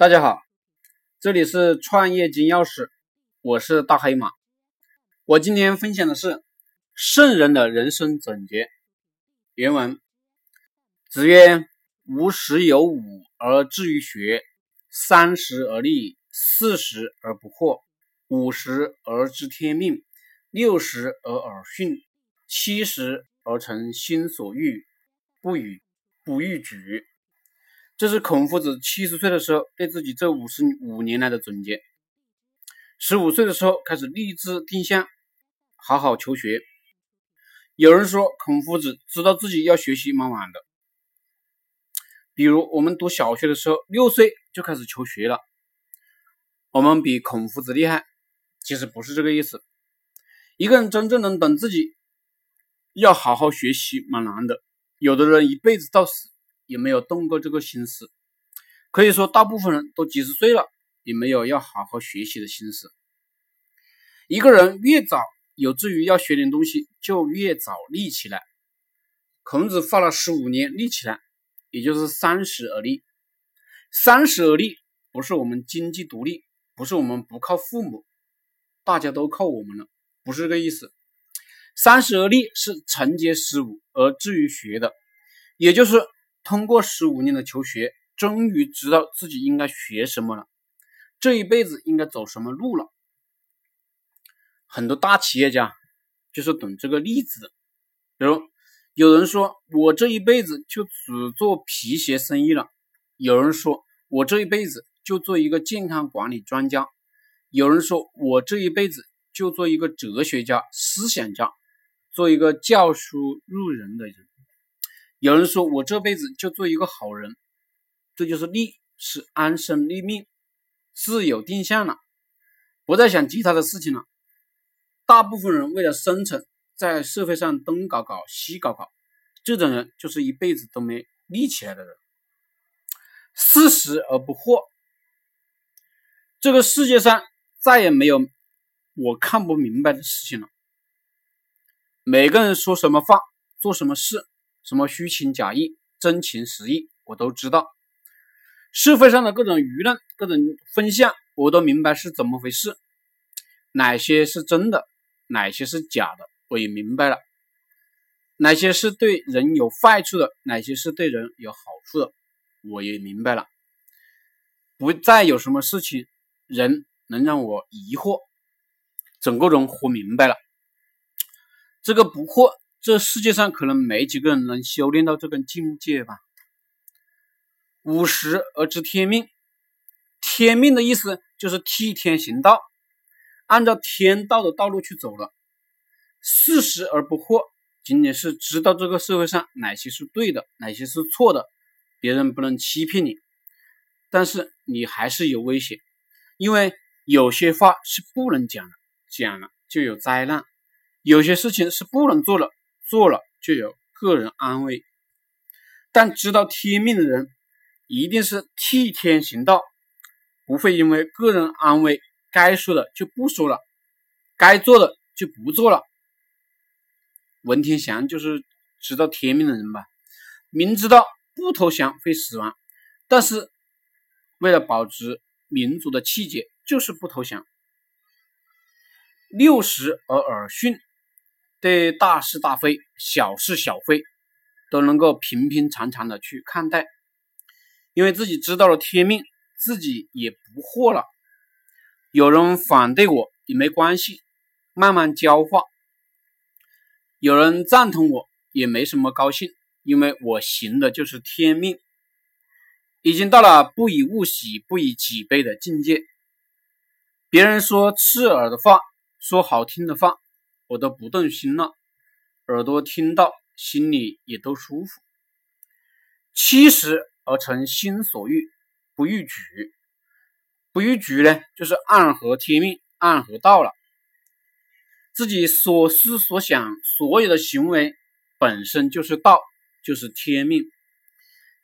大家好，这里是创业金钥匙，我是大黑马。我今天分享的是圣人的人生总结。原文：子曰：“吾十有五而志于学，三十而立，四十而不惑，五十而知天命，六十而耳训，七十而从心所欲，不逾不逾矩。”这是孔夫子七十岁的时候对自己这五十五年来的总结。十五岁的时候开始立志定向，好好求学。有人说孔夫子知道自己要学习蛮晚的，比如我们读小学的时候，六岁就开始求学了，我们比孔夫子厉害。其实不是这个意思。一个人真正能懂自己要好好学习蛮难的，有的人一辈子到死。也没有动过这个心思，可以说大部分人都几十岁了，也没有要好好学习的心思。一个人越早有志于要学点东西，就越早立起来。孔子花了十五年立起来，也就是三十而立。三十而立不是我们经济独立，不是我们不靠父母，大家都靠我们了，不是这个意思。三十而立是承接十五而志于学的，也就是。通过十五年的求学，终于知道自己应该学什么了，这一辈子应该走什么路了。很多大企业家就是懂这个例子。比如有人说我这一辈子就只做皮鞋生意了，有人说我这一辈子就做一个健康管理专家，有人说我这一辈子就做一个哲学家、思想家，做一个教书育人的人。有人说我这辈子就做一个好人，这就是立，是安身立命，自有定向了，不再想其他的事情了。大部分人为了生存，在社会上东搞搞西搞搞，这种人就是一辈子都没立起来的人。四十而不惑，这个世界上再也没有我看不明白的事情了。每个人说什么话，做什么事。什么虚情假意、真情实意，我都知道。社会上的各种舆论、各种风向，我都明白是怎么回事。哪些是真的，哪些是假的，我也明白了。哪些是对人有坏处的，哪些是对人有好处的，我也明白了。不再有什么事情人能让我疑惑，整个人活明白了。这个不惑。这世界上可能没几个人能修炼到这个境界吧。五十而知天命，天命的意思就是替天行道，按照天道的道路去走了。四十而不惑，仅仅是知道这个社会上哪些是对的，哪些是错的，别人不能欺骗你，但是你还是有危险，因为有些话是不能讲的，讲了就有灾难；有些事情是不能做了。做了就有个人安慰，但知道天命的人一定是替天行道，不会因为个人安慰，该说的就不说了，该做的就不做了。文天祥就是知道天命的人吧？明知道不投降会死亡，但是为了保持民族的气节，就是不投降。六十而耳训。对大是大非、小是小非，都能够平平常常的去看待，因为自己知道了天命，自己也不惑了。有人反对我也没关系，慢慢教化；有人赞同我也没什么高兴，因为我行的就是天命，已经到了不以物喜、不以己悲的境界。别人说刺耳的话，说好听的话。我都不动心了，耳朵听到，心里也都舒服。七十而成心所欲，不逾矩。不逾矩呢，就是暗合天命，暗合道了。自己所思所想，所有的行为本身就是道，就是天命。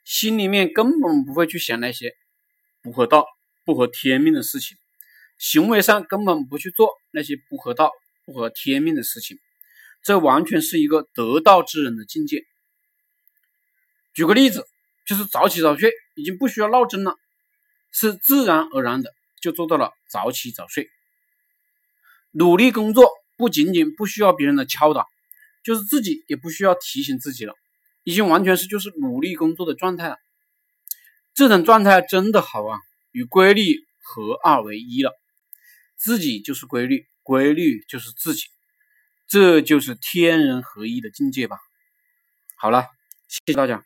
心里面根本不会去想那些不合道、不合天命的事情，行为上根本不去做那些不合道。不合天命的事情，这完全是一个得道之人的境界。举个例子，就是早起早睡，已经不需要闹钟了。是自然而然的就做到了早起早睡。努力工作不仅仅不需要别人的敲打，就是自己也不需要提醒自己了，已经完全是就是努力工作的状态了。这种状态真的好啊，与规律合二为一了，自己就是规律，规律就是自己，这就是天人合一的境界吧。好了，谢谢大家。